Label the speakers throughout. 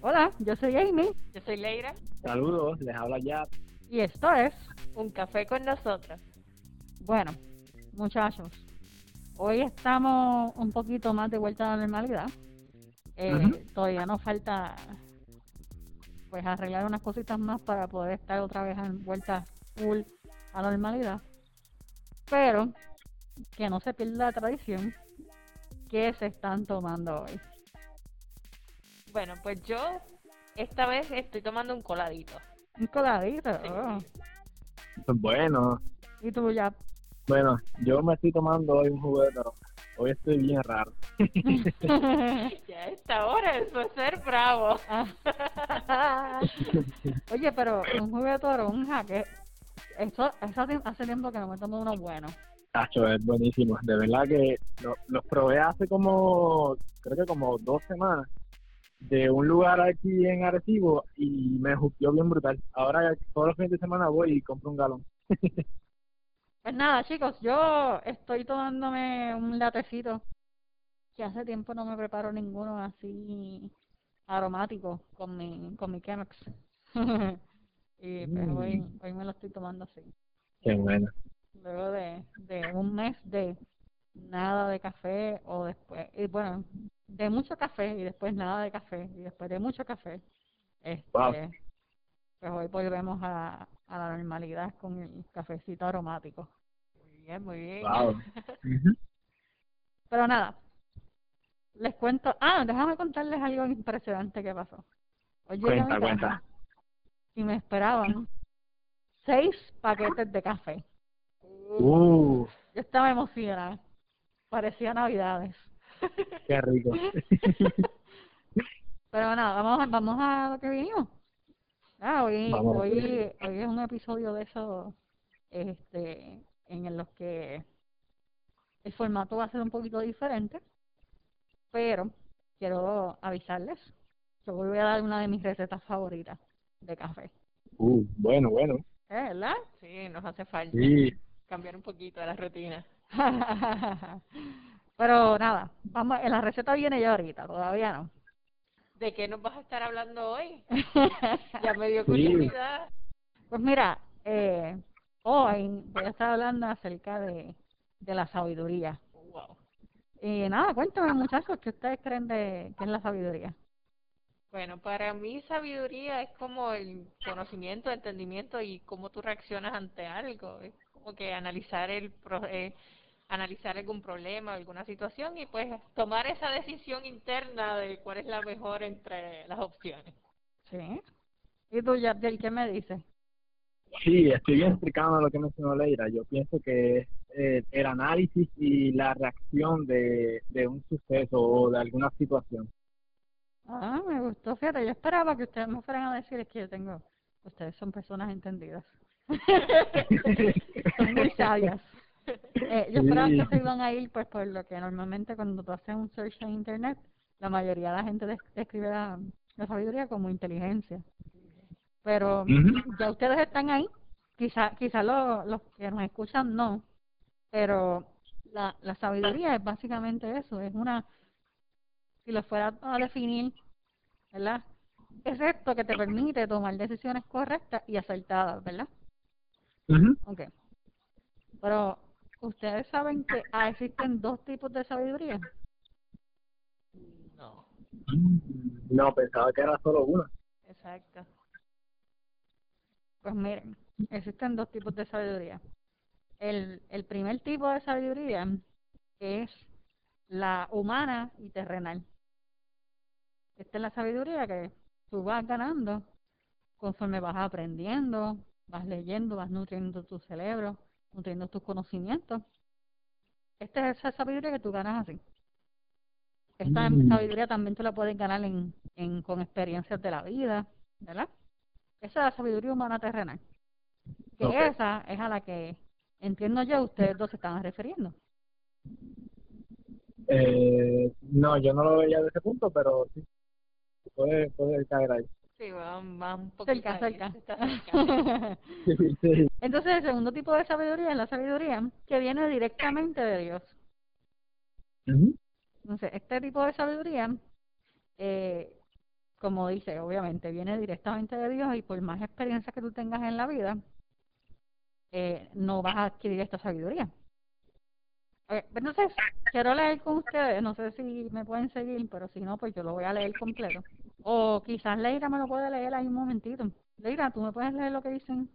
Speaker 1: Hola, yo soy Amy
Speaker 2: Yo soy Leira.
Speaker 3: Saludos, les habla ya.
Speaker 1: y esto es,
Speaker 2: Un café con nosotras.
Speaker 1: bueno, muchachos, hoy estamos un poquito más de vuelta a la normalidad. Eh. Todavía nos falta pues arreglar unas cositas más para poder estar otra vez en vuelta full a la normalidad. Pero que no se pierda la tradición que se están tomando hoy.
Speaker 2: Bueno, pues yo esta vez estoy tomando un coladito.
Speaker 1: Un coladito.
Speaker 2: Sí.
Speaker 1: oh.
Speaker 3: Bueno,
Speaker 1: Y tú ya.
Speaker 3: bueno, yo me estoy tomando hoy un jugo de naranja. Hoy estoy bien raro.
Speaker 2: Ya a esta hora, eso es ser bravo.
Speaker 1: Oye, pero un jugo de toronja, que eso, eso hace- hace tiempo que no me tomo uno bueno.
Speaker 3: Tacho, es buenísimo. De verdad que lo- los probé hace como, creo que como dos semanas, de un lugar aquí en Arecibo y me justió bien brutal. Ahora todos los fines de semana voy y compro un galón.
Speaker 1: Pues nada, chicos, yo estoy tomándome un latecito que hace tiempo no me preparo ninguno así aromático con mi, con mi Chemex. y pues
Speaker 3: Mm.
Speaker 1: hoy, hoy me lo estoy tomando así.
Speaker 3: Qué bueno.
Speaker 1: Luego de, de un mes de nada de café o después, y bueno, de mucho café y después nada de café y después de mucho café, este,
Speaker 3: Wow.
Speaker 1: pues hoy volvemos a, a la normalidad con el cafecito aromático.
Speaker 2: Muy bien, muy bien.
Speaker 3: Wow.
Speaker 1: Pero nada, les cuento, ah, déjame contarles algo impresionante que pasó. Hoy
Speaker 3: Cuenta, cuenta.
Speaker 1: y me esperaban seis paquetes de café.
Speaker 3: Uh,
Speaker 1: Yo estaba emocionada, parecía Navidades.
Speaker 3: Qué rico.
Speaker 1: Pero nada, vamos a, vamos a lo que vinimos. Ah, hoy,
Speaker 3: Vamos.
Speaker 1: hoy, hoy es un episodio de esos este, en los que el formato va a ser un poquito diferente, pero quiero avisarles que hoy voy a dar una de mis recetas favoritas de café.
Speaker 3: Uh, bueno, bueno.
Speaker 1: ¿Eh, ¿Verdad?
Speaker 2: Sí, nos hace falta
Speaker 3: Sí.
Speaker 2: cambiar un poquito de la rutina.
Speaker 1: pero nada, vamos, la receta viene ya ahorita, todavía no.
Speaker 2: ¿De qué nos vas a estar hablando hoy? Ya me dio
Speaker 3: Sí.
Speaker 2: curiosidad.
Speaker 1: Pues mira, eh, hoy voy a estar hablando acerca de, de la sabiduría.
Speaker 2: Wow.
Speaker 1: Y nada, cuéntame muchachos, ¿qué ustedes creen de qué es la sabiduría?
Speaker 2: Bueno, para mí sabiduría es como el conocimiento, entendimiento y cómo tú reaccionas ante algo. Es como que analizar el pro- eh, analizar algún problema, alguna situación y pues tomar esa decisión interna de cuál es la mejor entre las opciones.
Speaker 1: ¿Sí? ¿Y tú, Yabdel, qué me dices?
Speaker 3: Sí, estoy bien explicando lo que mencionó Leira. Yo pienso que es eh, el análisis y la reacción de, de un suceso o de alguna situación.
Speaker 1: Ah, me gustó, fíjate, yo esperaba que ustedes me fueran a decir es que yo tengo, ustedes son personas entendidas, son muy sabias. Eh, yo esperaba
Speaker 3: Sí.
Speaker 1: que se iban a ir, pues, por lo que normalmente cuando tú haces un search en internet, la mayoría de la gente des- describe la, la sabiduría como inteligencia. Pero ya ustedes están ahí, quizá, quizá lo- los que nos escuchan no, pero la, la sabiduría es básicamente eso, es una, si lo fuera a definir, ¿verdad? Es esto que te permite tomar decisiones correctas y acertadas, ¿verdad?
Speaker 3: Ujú.
Speaker 1: Ok. Pero, ¿ustedes saben que ah, existen dos tipos de sabiduría?
Speaker 2: No,
Speaker 3: No, pensaba que era solo una.
Speaker 2: exacto.
Speaker 1: Pues miren, existen dos tipos de sabiduría. El, el primer tipo de sabiduría es la humana y terrenal. Esta es la sabiduría que tú vas ganando conforme vas aprendiendo, vas leyendo, vas nutriendo tu cerebro, nutriendo tus conocimientos. Esta es esa sabiduría que tú ganas así. Esta
Speaker 3: Mm.
Speaker 1: sabiduría también tú la puedes ganar en, en, con experiencias de la vida, ¿verdad? Esa es la sabiduría humana terrenal. Que esa es a la que entiendo yo ustedes dos se están refiriendo.
Speaker 3: Eh, no, yo no lo veía de ese punto, pero sí. Puede, puede caer ahí.
Speaker 2: Sí, va, va un poquito
Speaker 1: Cerca, cerca.
Speaker 2: cerca.
Speaker 1: Entonces, el segundo tipo de sabiduría es la sabiduría que viene directamente de Dios. Entonces, este tipo de sabiduría, eh, como dice, obviamente viene directamente de Dios y por más experiencia que tú tengas en la vida, eh, no vas a adquirir esta sabiduría. Eh, entonces, quiero leer con ustedes, no sé si me pueden seguir, pero si no, pues yo lo voy a leer completo. O quizás Leira me lo puede leer ahí un momentito. Leira, ¿tú me puedes leer lo que dicen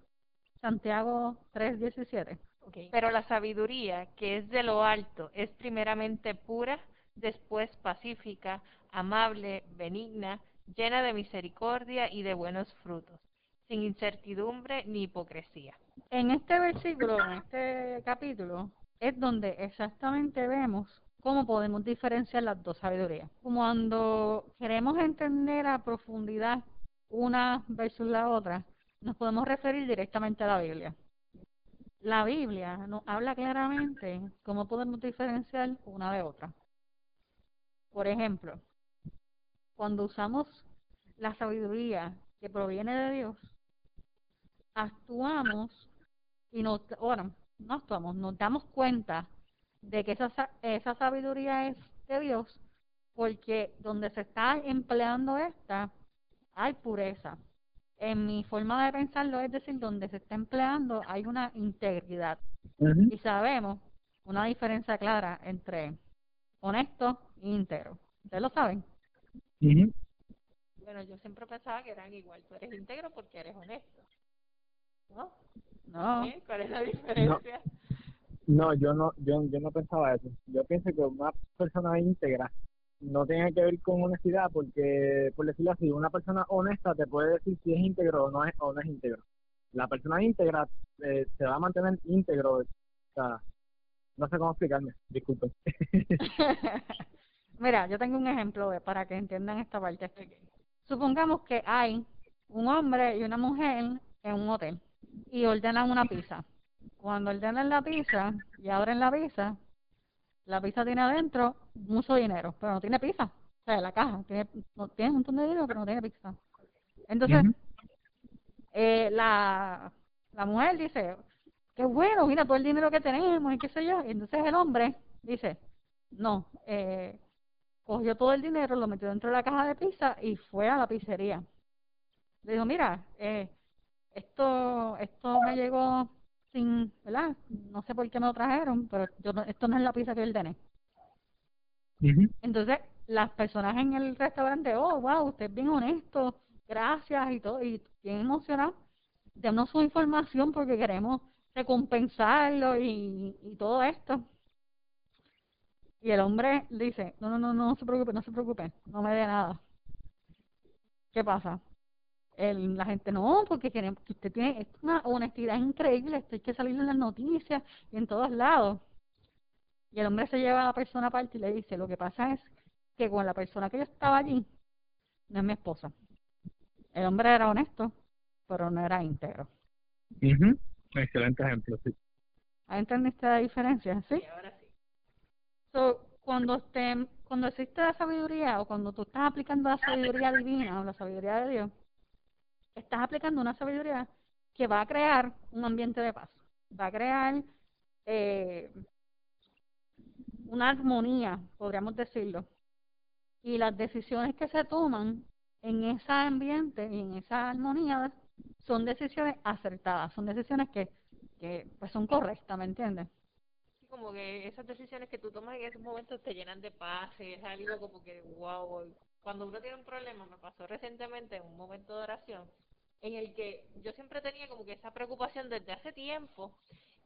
Speaker 1: Santiago 3.17?
Speaker 2: Okay. Pero la sabiduría que es de lo alto es primeramente pura, después pacífica, amable, benigna, llena de misericordia y de buenos frutos, sin incertidumbre ni hipocresía.
Speaker 1: En este versículo, en este capítulo, es donde exactamente vemos cómo podemos diferenciar las dos sabidurías. Cuando queremos entender a profundidad una versus la otra, nos podemos referir directamente a la Biblia. La Biblia nos habla claramente cómo podemos diferenciar una de otra. Por ejemplo, cuando usamos la sabiduría que proviene de Dios, actuamos y nos, bueno, no actuamos, nos damos cuenta de que esa, esa sabiduría es de Dios, porque donde se está empleando esta, hay pureza. En mi forma de pensarlo, es decir, donde se está empleando hay una integridad. Y sabemos una diferencia clara entre honesto e íntegro. ¿Ustedes lo saben?
Speaker 2: Bueno, yo siempre pensaba que eran igual. Tú eres íntegro porque eres honesto. ¿No?
Speaker 1: No.
Speaker 2: ¿Cuál es la diferencia?
Speaker 3: No, yo no, yo, yo no pensaba eso. Yo pienso que una persona íntegra no tiene que ver con honestidad, porque, por decirlo así, una persona honesta te puede decir si es íntegro o no es, o no es íntegro. La persona íntegra eh, se va a mantener íntegro. O sea, no sé cómo explicarme, disculpen.
Speaker 1: Mira, yo tengo un ejemplo para que entiendan esta parte. Supongamos que hay un hombre y una mujer en un hotel y ordenan una pizza. Cuando ordenan la pizza y abren la pizza, la pizza tiene adentro mucho dinero, pero no tiene pizza. O sea, la caja tiene, no, tiene un montón de dinero, pero no tiene pizza. Entonces, eh, la, la mujer dice, qué bueno, mira todo el dinero que tenemos y qué sé yo. Y entonces el hombre dice, no, eh, cogió todo el dinero, lo metió dentro de la caja de pizza y fue a la pizzería. Le dijo, mira, eh, esto, esto me llegó sin, ¿verdad? No sé por qué me lo trajeron, pero yo esto no es la pizza que ordené. Entonces, las personas en el restaurante, oh, wow, usted es bien honesto, gracias y todo, y bien emocionado, denos su información porque queremos recompensarlo y, y todo esto. Y el hombre dice, no, no, no, no se preocupe, no se preocupe, no me dé nada. ¿Qué pasa? El, la gente, no, porque queremos que usted tiene una honestidad increíble, esto hay que salir en las noticias y en todos lados. Y el hombre se lleva a la persona aparte y le dice, lo que pasa es que con la persona que yo estaba allí, no es mi esposa. El hombre era honesto, pero no era íntegro.
Speaker 3: Excelente ejemplo, sí.
Speaker 1: ¿Entendiste la diferencia? ¿Sí?
Speaker 2: Sí, ahora sí.
Speaker 1: So, cuando, te, cuando existe la sabiduría o cuando tú estás aplicando la sabiduría divina o la sabiduría de Dios, estás aplicando una sabiduría que va a crear un ambiente de paz, va a crear eh, una armonía, podríamos decirlo. Y las decisiones que se toman en ese ambiente y en esa armonía son decisiones acertadas, son decisiones que, que pues son correctas, ¿me entiendes?
Speaker 2: como que esas decisiones que tú tomas en esos momentos te llenan de paz, es algo como que, wow, cuando uno tiene un problema, me pasó recientemente en un momento de oración, en el que yo siempre tenía como que esa preocupación desde hace tiempo,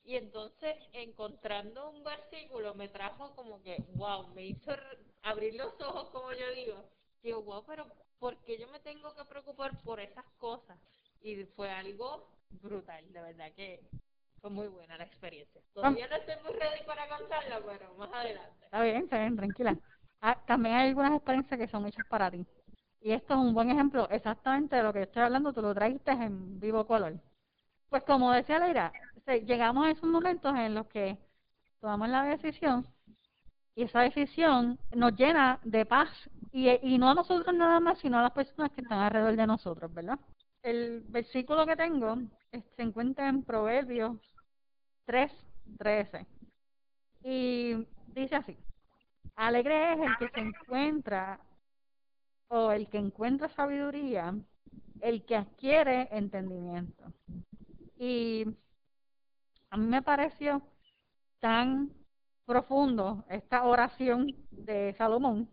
Speaker 2: y entonces encontrando un versículo me trajo como que, wow, me hizo abrir los ojos, como yo digo, digo, wow, pero ¿por qué yo me tengo que preocupar por esas cosas? Y fue algo brutal, de verdad que fue muy buena la experiencia. Todavía no estoy muy ready para contarla, pero más adelante.
Speaker 1: Está bien, está bien, tranquila. Ah, también hay algunas experiencias que son hechas para ti. Y esto es un buen ejemplo exactamente de lo que estoy hablando, tú lo traiste en vivo color. Pues como decía Leira, llegamos a esos momentos en los que tomamos la decisión y esa decisión nos llena de paz y, y no a nosotros nada más, sino a las personas que están alrededor de nosotros, ¿verdad? El versículo que tengo se encuentra en Proverbios 3.13. Y dice así, alegre es el que se encuentra o el que encuentra sabiduría, el que adquiere entendimiento. Y a mí me pareció tan profundo esta oración de Salomón.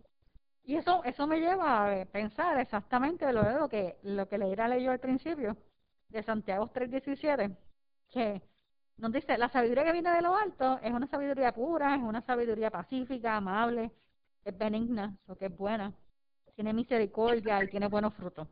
Speaker 1: Y eso, eso me lleva a pensar exactamente lo, lo que, lo que le leyó al principio de Santiago 3.17, que nos dice, la sabiduría que viene de lo alto es una sabiduría pura, es una sabiduría pacífica, amable, es benigna, lo que es buena, tiene misericordia y tiene buenos frutos.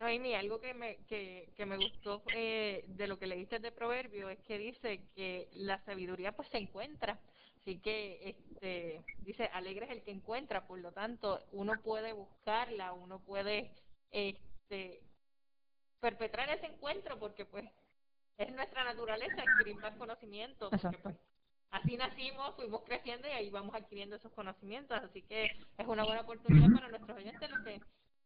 Speaker 2: Noemi, algo que me, que, que me gustó eh, de lo que leíste de Proverbio es que dice que la sabiduría pues se encuentra. Así que este dice, alegre es el que encuentra, por lo tanto, uno puede buscarla, uno puede este perpetrar ese encuentro porque pues es nuestra naturaleza adquirir más conocimiento. Porque, pues, así nacimos, fuimos creciendo y ahí vamos adquiriendo esos conocimientos. Así que es una buena oportunidad para nuestros oyentes los que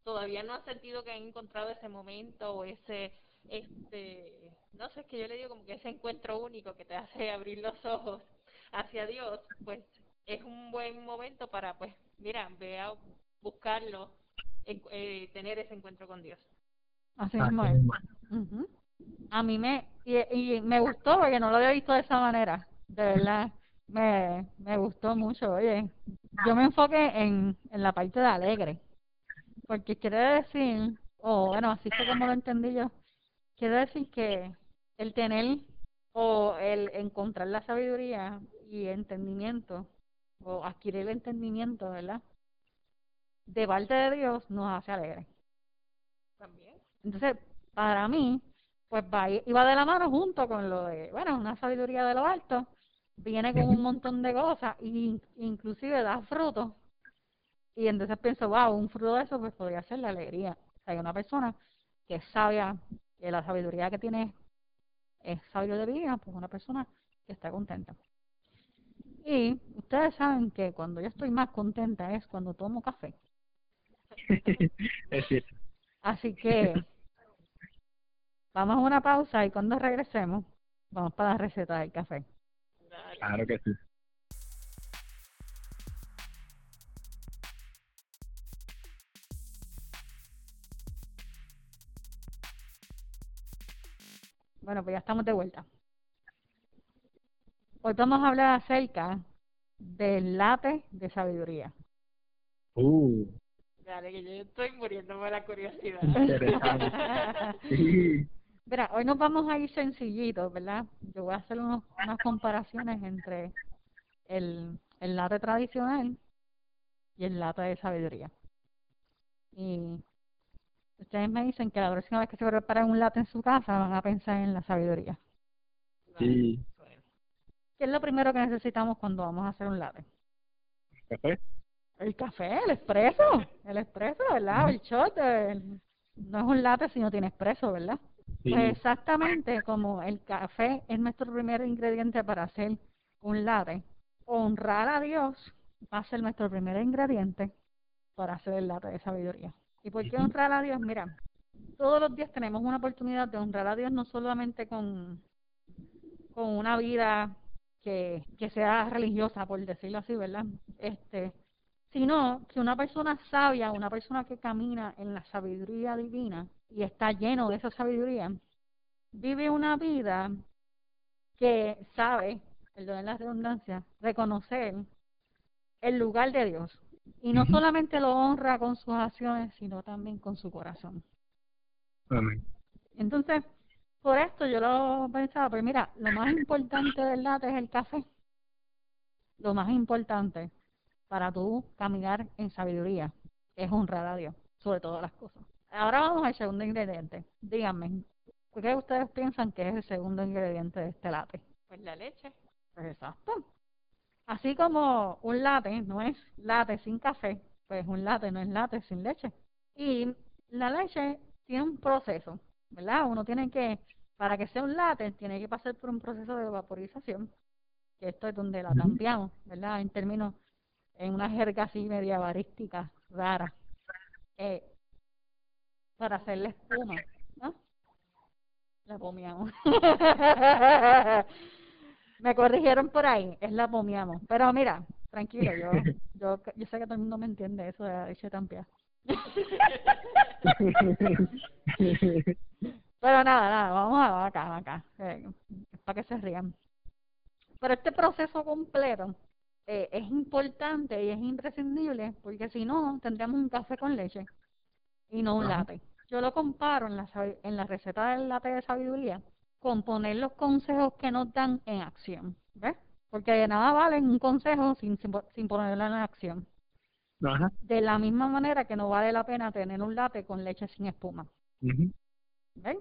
Speaker 2: todavía no han sentido que han encontrado ese momento o ese, este, no sé, es que yo le digo como que ese encuentro único que te hace abrir los ojos hacia Dios, pues es un buen momento para, pues, mira, vea, buscarlo, eh, tener ese encuentro con Dios.
Speaker 1: Así mismo A mí me, y, y me gustó porque no lo había visto de esa manera, de verdad me, me gustó mucho. Oye, yo me enfoqué en, en la parte de alegre, porque quiere decir, o bueno, así fue como lo entendí yo, quiere decir que el tener o el encontrar la sabiduría y entendimiento, o adquirir el entendimiento, ¿verdad? De parte de Dios nos hace alegre.
Speaker 2: También.
Speaker 1: Entonces, para mí, pues va, iba de la mano junto con lo de, bueno, una sabiduría de lo alto, viene con un montón de cosas, y inclusive da frutos y entonces pienso, wow, un fruto de eso pues podría ser la alegría. O sea, una persona que es sabia, que la sabiduría que tiene es sabio de vida, pues una persona que está contenta. Y ustedes saben que cuando yo estoy más contenta es cuando tomo café.
Speaker 3: es cierto.
Speaker 1: Así que vamos a una pausa y cuando regresemos vamos para la receta del café.
Speaker 3: Claro que sí.
Speaker 1: Bueno, pues ya estamos de vuelta. Hoy vamos a hablar acerca del lápiz de sabiduría.
Speaker 3: Uh.
Speaker 2: Dale, que yo estoy muriéndome de la curiosidad.
Speaker 1: Mira, hoy nos vamos a ir sencillitos, ¿verdad? Yo voy a hacer unos, unas comparaciones entre el, el late tradicional y el late de sabiduría. Y Ustedes me dicen que la próxima vez que se preparen un latte en su casa van a pensar en la sabiduría.
Speaker 3: Sí.
Speaker 1: ¿Qué es lo primero que necesitamos cuando vamos a hacer un latte?
Speaker 3: ¿Café?
Speaker 1: El café, el espresso, el espresso, ¿verdad? El shot, no es un latte si no tiene espresso, ¿verdad? Pues exactamente como el café es nuestro primer ingrediente para hacer un latte, honrar a Dios va a ser nuestro primer ingrediente para hacer el latte de sabiduría. ¿Y por qué honrar a Dios? Mira, todos los días tenemos una oportunidad de honrar a Dios no solamente con, con una vida que, que sea religiosa, por decirlo así, ¿verdad? Este, sino que una persona sabia, una persona que camina en la sabiduría divina y está lleno de esa sabiduría, vive una vida que sabe, perdón la redundancia, reconocer el lugar de Dios, y no solamente lo honra con sus acciones, sino también con su corazón.
Speaker 3: Amén.
Speaker 1: Entonces, por esto yo lo pensaba, pues mira, lo más importante del latte es el café. Lo más importante para tú caminar en sabiduría es honrar a Dios sobre todas las cosas. Ahora vamos al segundo ingrediente. Díganme, ¿qué ustedes piensan que es el segundo ingrediente de este latte?
Speaker 2: Pues la leche.
Speaker 1: Pues exacto. Así como un latte no es latte sin café, pues un latte no es latte sin leche. Y la leche tiene un proceso, ¿verdad? Uno tiene que, para que sea un latte, tiene que pasar por un proceso de vaporización, que esto es donde la cambiamos, ¿verdad? En términos, en una jerga así media barística rara, eh, para hacerle espuma, ¿no? La pomeamos. Me corrigieron por ahí, es la pomiamos. Pero mira, tranquilo, yo, yo, yo sé que todo el mundo me entiende eso de la leche tampia. Pero nada, nada, vamos a acá, acá, eh, para que se rían. Pero este proceso completo eh, es importante y es imprescindible porque si no, tendríamos un café con leche y no un
Speaker 3: Ajá.
Speaker 1: latte. Yo lo comparo en la, en la receta del latte de sabiduría con poner los consejos que nos dan en acción, ¿ves? Porque de nada vale un consejo sin, sin, po- sin ponerlo en acción.
Speaker 3: Ajá.
Speaker 1: De la misma manera que no vale la pena tener un latte con leche sin espuma. ¿Ven?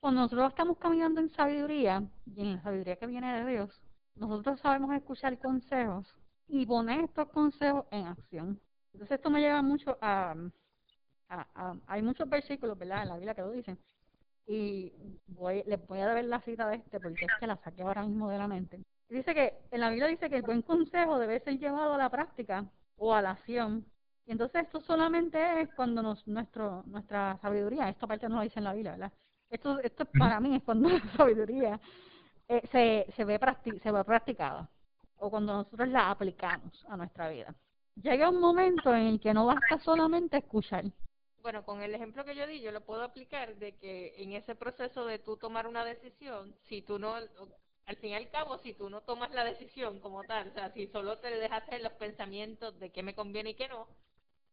Speaker 1: Cuando nosotros estamos caminando en sabiduría, y en la sabiduría que viene de Dios, nosotros sabemos escuchar consejos y poner estos consejos en acción. Entonces esto me lleva mucho a, a- a- hay muchos versículos, ¿verdad? En la Biblia que lo dicen. Y voy, les voy a dar la cita de este porque es que la saqué ahora mismo de la mente. Dice que, en la Biblia dice que el buen consejo debe ser llevado a la práctica o a la acción. Y entonces esto solamente es cuando nos, nuestro, nuestra sabiduría, esta parte no lo dice en la Biblia, ¿verdad? Esto, esto para mí es cuando la sabiduría eh, se, se, ve practi- se ve practicada o cuando nosotros la aplicamos a nuestra vida. Llega un momento en el que no basta solamente escuchar.
Speaker 2: Bueno, con el ejemplo que yo di, yo lo puedo aplicar de que en ese proceso de tú tomar una decisión, si tú no, al fin y al cabo, si tú no tomas la decisión como tal, o sea, si solo te dejaste los pensamientos de qué me conviene y qué no,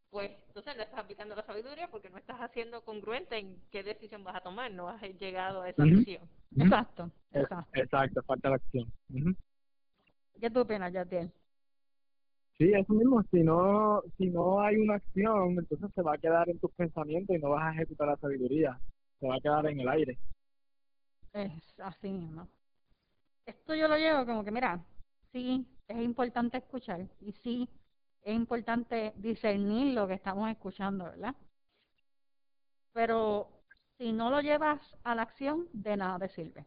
Speaker 2: pues entonces no estás aplicando la sabiduría porque no estás haciendo congruente en qué decisión vas a tomar, no has llegado a esa
Speaker 3: Ujú.
Speaker 2: decisión.
Speaker 3: ujú.
Speaker 1: Exacto, exacto.
Speaker 3: Exacto, falta la acción.
Speaker 1: ¿Qué tú opinas, Yatiel?
Speaker 3: Sí, eso mismo, si no, si no hay una acción, entonces se va a quedar en tus pensamientos y no vas a ejecutar la sabiduría, se va a quedar en el aire.
Speaker 1: Es así mismo. Esto yo lo llevo como que, mira, sí, es importante escuchar y sí, es importante discernir lo que estamos escuchando, ¿verdad? Pero si no lo llevas a la acción, de nada te sirve.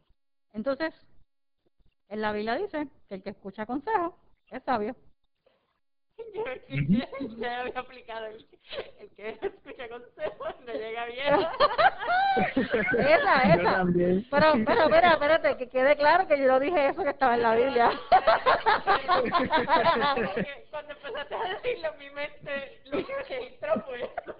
Speaker 1: Entonces, en la Biblia dice que el que escucha consejos es sabio.
Speaker 2: Yo, había aplicado el, el que escucha consejos, no llega bien.
Speaker 1: Esa, esa. Pero, pero, espera, espérate, que quede claro que yo no dije eso que estaba en la Biblia.
Speaker 2: Cuando empezaste a decirlo, mi mente lo que registró fue eso.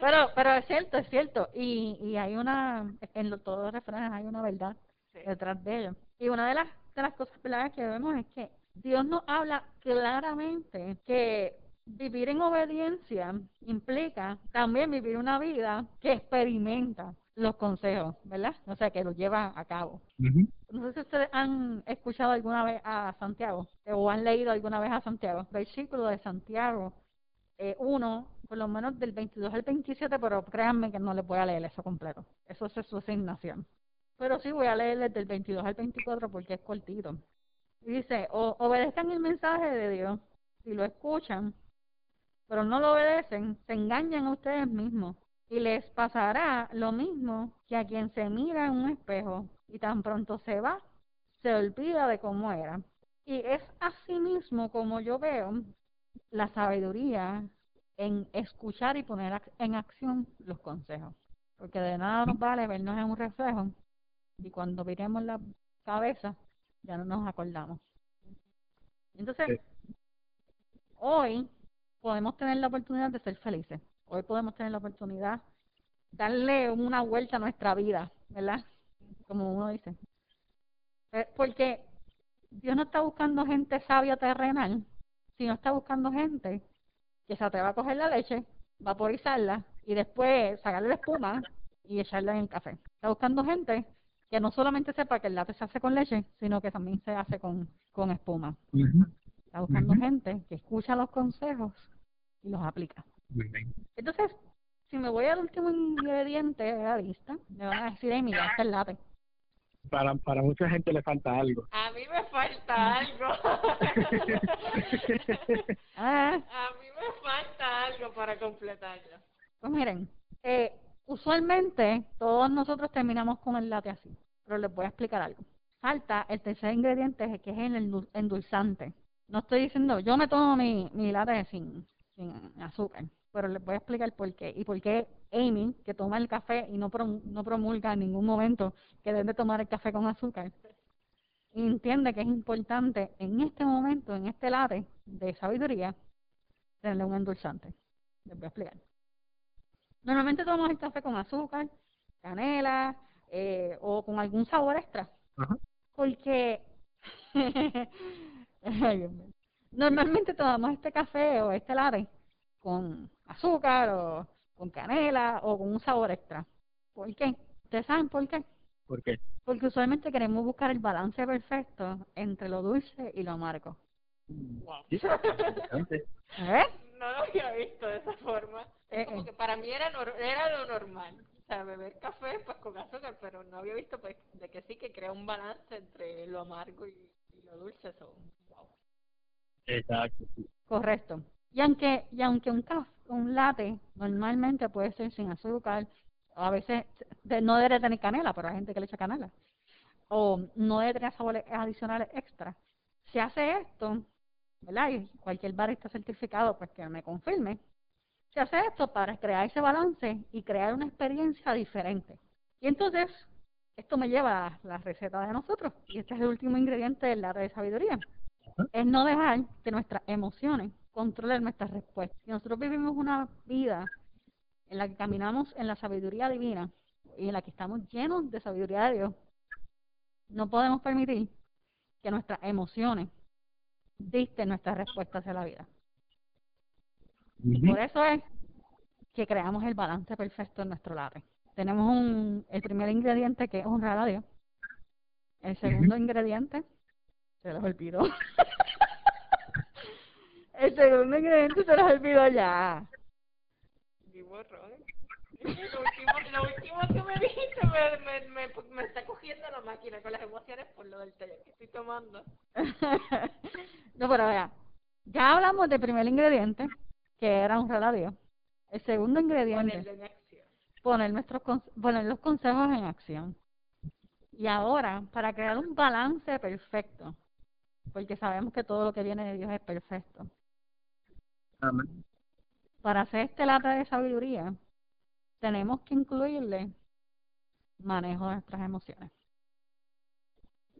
Speaker 1: Pero, pero es cierto, es cierto. Y, y hay una, en lo- todos los refranes hay una verdad
Speaker 2: Sí.
Speaker 1: detrás de ellos. Y una de las, de las cosas que vemos es que Dios nos habla claramente que vivir en obediencia implica también vivir una vida que experimenta los consejos, ¿verdad? O sea, que los lleva a cabo. No sé si ustedes han escuchado alguna vez a Santiago o han leído alguna vez a Santiago. Versículo de Santiago eh, 1, por lo menos del 22 al 27, pero créanme que no les voy a leer eso completo. Eso es su asignación. Pero sí voy a leer desde el 22 al 24 porque es cortito. Dice, "O- obedezcan el mensaje de Dios. Si lo escuchan, pero no lo obedecen, se engañan a ustedes mismos. Y les pasará lo mismo que a quien se mira en un espejo y tan pronto se va, se olvida de cómo era. Y es así mismo como yo veo la sabiduría en escuchar y poner en acción los consejos. Porque de nada nos vale vernos en un reflejo y cuando viremos la cabeza ya no nos acordamos. Entonces,
Speaker 3: Sí.
Speaker 1: hoy podemos tener la oportunidad de ser felices. Hoy podemos tener la oportunidad de darle una vuelta a nuestra vida, ¿verdad? Como uno dice. Eh, Porque Dios no está buscando gente sabia terrenal, sino está buscando gente que se atreva a coger la leche, vaporizarla y después sacarle la espuma y echarla en el café. Está buscando gente que no solamente sepa que el latte se hace con leche, sino que también se hace con, con espuma. Está buscando gente que escucha los consejos y los aplica.
Speaker 3: Muy bien.
Speaker 1: Entonces, si me voy al último ingrediente de la lista, me van a decir, Amy, ya está el latte.
Speaker 3: Para, para mucha gente le falta algo.
Speaker 2: A mí me falta algo.
Speaker 1: Ah,
Speaker 2: A mí me falta algo para completarlo.
Speaker 1: pues miren, eh, usualmente todos nosotros terminamos con el latte así, pero les voy a explicar algo. Falta el tercer ingrediente, que es el endu- endulzante. No estoy diciendo, yo me tomo mi, mi latte sin, sin azúcar, pero les voy a explicar por qué. Y por qué Amy, que toma el café y no, prom- no promulga en ningún momento que deben de tomar el café con azúcar, entiende que es importante en este momento, en este latte de sabiduría, tenerle un endulzante. Les voy a explicar. Normalmente tomamos el café con azúcar, canela eh, o con algún sabor extra.
Speaker 3: Ajá.
Speaker 1: Porque normalmente tomamos este café o este latte con azúcar o con canela o con un sabor extra. ¿Por qué? ¿Ustedes saben por qué?
Speaker 3: ¿Por qué?
Speaker 1: Porque usualmente queremos buscar el balance perfecto entre lo dulce y lo amargo.
Speaker 2: Wow.
Speaker 1: ¿Eh?
Speaker 2: No lo había visto de esa forma.
Speaker 1: Eh,
Speaker 2: Es como
Speaker 1: eh.
Speaker 2: que para mí era, era lo normal. O sea, beber café pues con azúcar, pero no había visto pues de que sí que crea un balance entre lo amargo y, y lo dulce. Eso, wow.
Speaker 3: Exacto, sí.
Speaker 1: Correcto. Y aunque, y aunque un café, un latte normalmente puede ser sin azúcar, a veces no debe tener canela, pero hay gente que le echa canela, o no debe tener sabores adicionales extra. Se hace esto, ¿verdad? Y cualquier bar está certificado, pues que me confirme. Se hace esto para crear ese balance y crear una experiencia diferente. Y entonces, esto me lleva a la receta de nosotros. Y este es el último ingrediente del latte de sabiduría es no dejar que nuestras emociones controlen nuestras respuestas. Si nosotros vivimos una vida en la que caminamos en la sabiduría divina y en la que estamos llenos de sabiduría de Dios, no podemos permitir que nuestras emociones dicten nuestras respuestas a la vida.
Speaker 3: Ujú.
Speaker 1: Por eso es que creamos el balance perfecto en nuestro latte. Tenemos un, el primer ingrediente que es honrar a Dios. El segundo ingrediente, se los olvidó. el segundo ingrediente se los olvidó ya.
Speaker 2: Mi borrón. Lo último, lo último que me dijiste me, me, me, me está cogiendo la máquina con las emociones por lo del té que estoy tomando.
Speaker 1: no, pero vea, ya hablamos del primer ingrediente, que era honrar a Dios. El segundo ingrediente,
Speaker 2: Ponerlo en acción.
Speaker 1: poner, nuestros, poner los consejos en acción. Y ahora, para crear un balance perfecto, porque sabemos que todo lo que viene de Dios es perfecto,
Speaker 3: Amén.
Speaker 1: para hacer este lata de sabiduría, tenemos que incluirle manejo de nuestras emociones.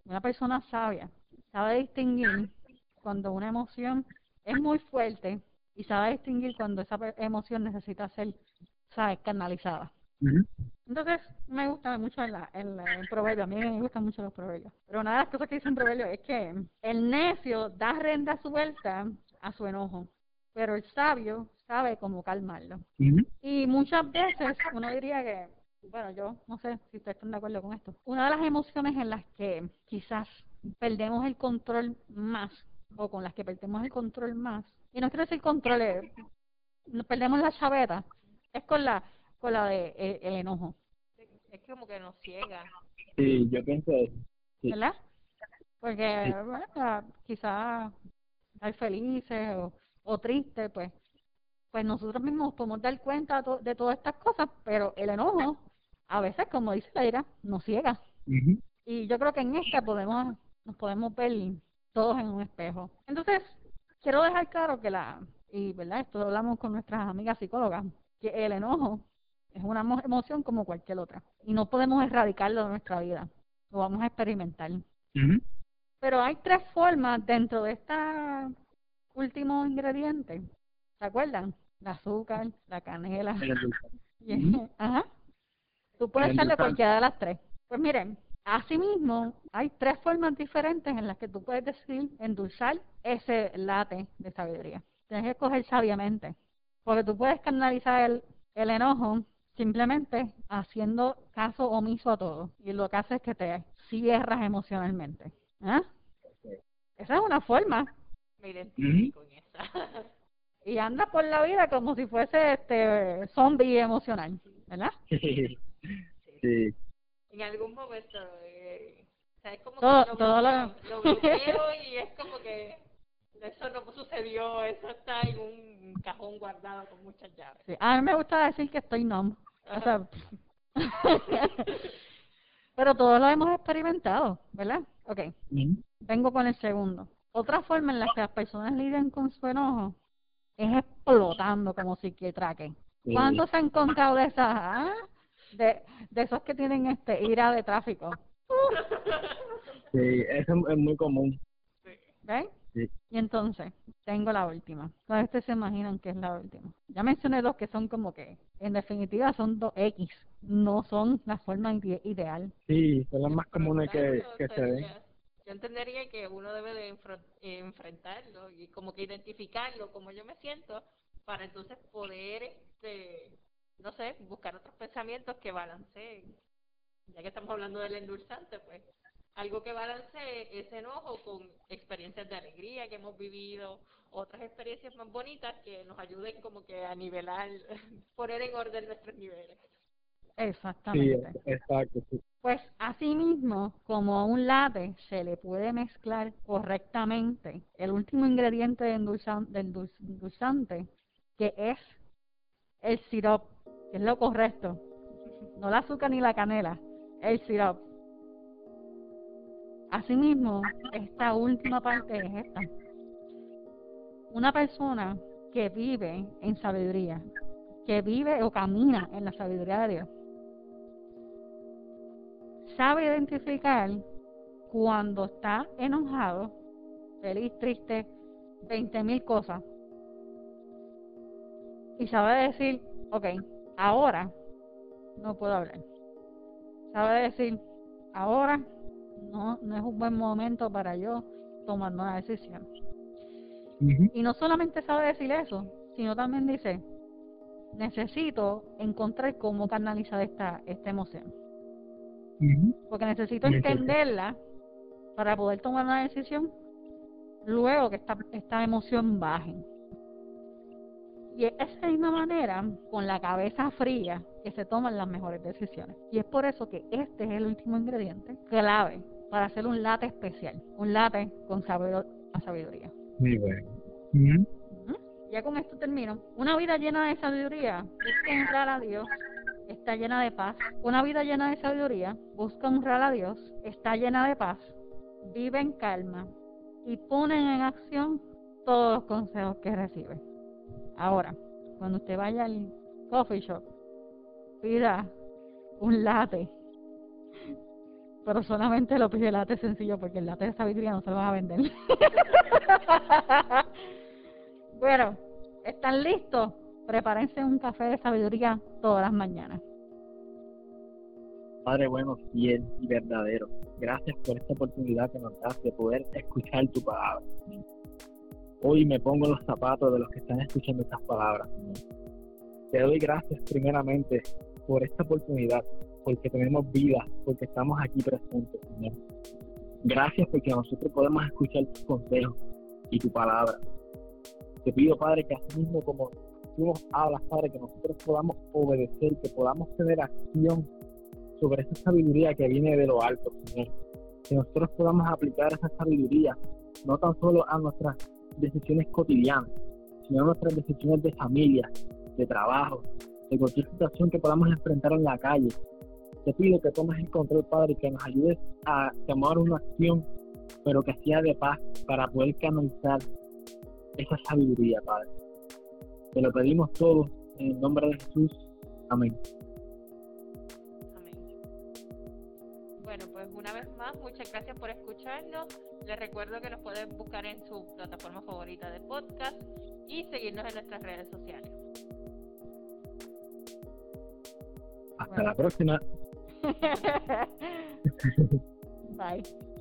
Speaker 1: Una persona sabia sabe distinguir cuando una emoción es muy fuerte y sabe distinguir cuando esa emoción necesita ser, ¿sabes?, canalizada. Entonces, me gusta mucho el, el, el proverbio, a mí me gustan mucho los proverbios. Pero una de las cosas que dice un proverbio es que el necio da renda suelta a su enojo, pero el sabio sabe cómo calmarlo. Y muchas veces uno diría que, bueno, yo no sé si ustedes están de acuerdo con esto, una de las emociones en las que quizás perdemos el control más, o con las que perdemos el control más, y no quiero decir control, eh, no perdemos la chaveta, es con la con la de eh, el enojo,
Speaker 2: Es como que nos ciega.
Speaker 3: Sí, yo pienso. Sí.
Speaker 1: ¿verdad? Porque bueno, quizás estar felices o, o tristes, pues, pues nosotros mismos podemos dar cuenta to- de todas estas cosas, pero el enojo, a veces, como dice la ira, nos ciega. Y yo creo que en esta podemos, nos podemos ver todos en un espejo. Entonces, quiero dejar claro que la, y verdad, esto lo hablamos con nuestras amigas psicólogas, que el enojo es una emo- emoción como cualquier otra. Y no podemos erradicarlo de nuestra vida. Lo vamos a experimentar. Pero hay tres formas dentro de este último ingrediente. ¿Se acuerdan? El azúcar, la canela. Ajá. Tú puedes echarle cualquiera de las tres. Pues miren, asimismo, hay tres formas diferentes en las que tú puedes decidir endulzar ese latte de sabiduría. Tienes que escoger sabiamente. Porque tú puedes canalizar el, el enojo simplemente haciendo caso omiso a todo. Y lo que hace es que te cierras emocionalmente. ¿Ah? Esa es una forma.
Speaker 2: Me identifico con esa.
Speaker 1: Y andas por la vida como si fuese este zombie emocional, ¿verdad?
Speaker 3: sí.
Speaker 2: en algún momento, eh, o sea, es como
Speaker 1: Todo-
Speaker 2: que lo,
Speaker 1: todo lo-
Speaker 2: bloqueo- lo bloqueo y es como que eso no sucedió, eso está en un cajón guardado con muchas llaves.
Speaker 1: Sí, A mí me gusta decir que estoy numb. O sea, pero todos lo hemos experimentado, ¿verdad? Ok, vengo con el segundo. Otra forma en la que las personas lidian con su enojo es explotando como si que traque.
Speaker 3: Sí.
Speaker 1: ¿Cuántos se han encontrado de esas? ah? De, de esos que tienen este ira de tráfico.
Speaker 3: Sí, eso es muy común.
Speaker 1: ¿Ven?
Speaker 3: Sí.
Speaker 1: Y entonces, tengo la última. Todos ustedes se imaginan que es la última. Ya mencioné dos que son como que, en definitiva, son dos X. No son la forma ide- ideal.
Speaker 3: Sí, son las más comunes que, que se ven.
Speaker 2: Yo entendería que uno debe de enfrentarlo y como que identificarlo, como yo me siento, para entonces poder, este, no sé, buscar otros pensamientos que balanceen. Ya que estamos hablando del endulzante, pues algo que balancee ese enojo con experiencias de alegría que hemos vivido, otras experiencias más bonitas que nos ayuden como que a nivelar, poner en orden nuestros niveles.
Speaker 3: Sí,
Speaker 1: Exactamente.
Speaker 3: exacto. sí.
Speaker 1: Pues asimismo, como a un latte se le puede mezclar correctamente el último ingrediente del dul- endulzante, que es el sirop, que es lo correcto. No el azúcar ni la canela, el sirop. Asimismo, esta última parte es esta. Una persona que vive en sabiduría, que vive o camina en la sabiduría de Dios, sabe identificar cuando está enojado, feliz, triste, 20 mil cosas. Y sabe decir, ok, ahora no puedo hablar. Sabe decir, ahora no, no es un buen momento para yo tomar una decisión. Y no solamente sabe decir eso, sino también dice, necesito encontrar cómo canalizar esta, esta emoción. Porque necesito entenderla para poder tomar una decisión luego que esta, esta emoción baje. Y es esa misma manera, con la cabeza fría, que se toman las mejores decisiones. Y es por eso que este es el último ingrediente clave para hacer un latte especial, un latte con sabor a sabiduría.
Speaker 3: Muy bueno.
Speaker 1: Ya con esto termino. Una vida llena de sabiduría busca honrar a Dios, está llena de paz. Una vida llena de sabiduría busca honrar a Dios, está llena de paz, vive en calma y ponen en acción todos los consejos que recibe. Ahora, cuando usted vaya al coffee shop, pida un latte. Pero solamente lo pide latte sencillo porque el latte de sabiduría no se lo van a vender. Bueno, ¿están listos? Prepárense un café de sabiduría todas las mañanas.
Speaker 3: Padre bueno, fiel y verdadero, gracias por esta oportunidad que nos das de poder escuchar tu palabra. Hoy me pongo los zapatos de los que están escuchando estas palabras. Te doy gracias primeramente por esta oportunidad, porque tenemos vida, porque estamos aquí presentes, Señor. Gracias porque nosotros podemos escuchar tus consejos y tu palabra. Te pido, Padre, que así mismo como tú nos hablas, Padre, que nosotros podamos obedecer, que podamos tener acción sobre esa sabiduría que viene de lo alto, Señor. Que nosotros podamos aplicar esa sabiduría no tan solo a nuestras decisiones cotidianas, sino a nuestras decisiones de familia, de trabajo, de cualquier situación que podamos enfrentar en la calle. Te pido que tomes el control, Padre, y que nos ayudes a tomar una acción, pero que sea de paz, para poder canalizar esa sabiduría, Padre. Te lo pedimos todo en el nombre de Jesús. Amén.
Speaker 2: Amén. Bueno, pues una vez más, muchas gracias por escucharnos. Les recuerdo que nos pueden buscar en su plataforma favorita de podcast y seguirnos en nuestras redes sociales.
Speaker 3: Hasta
Speaker 1: Bueno.
Speaker 3: la próxima.
Speaker 1: Bye.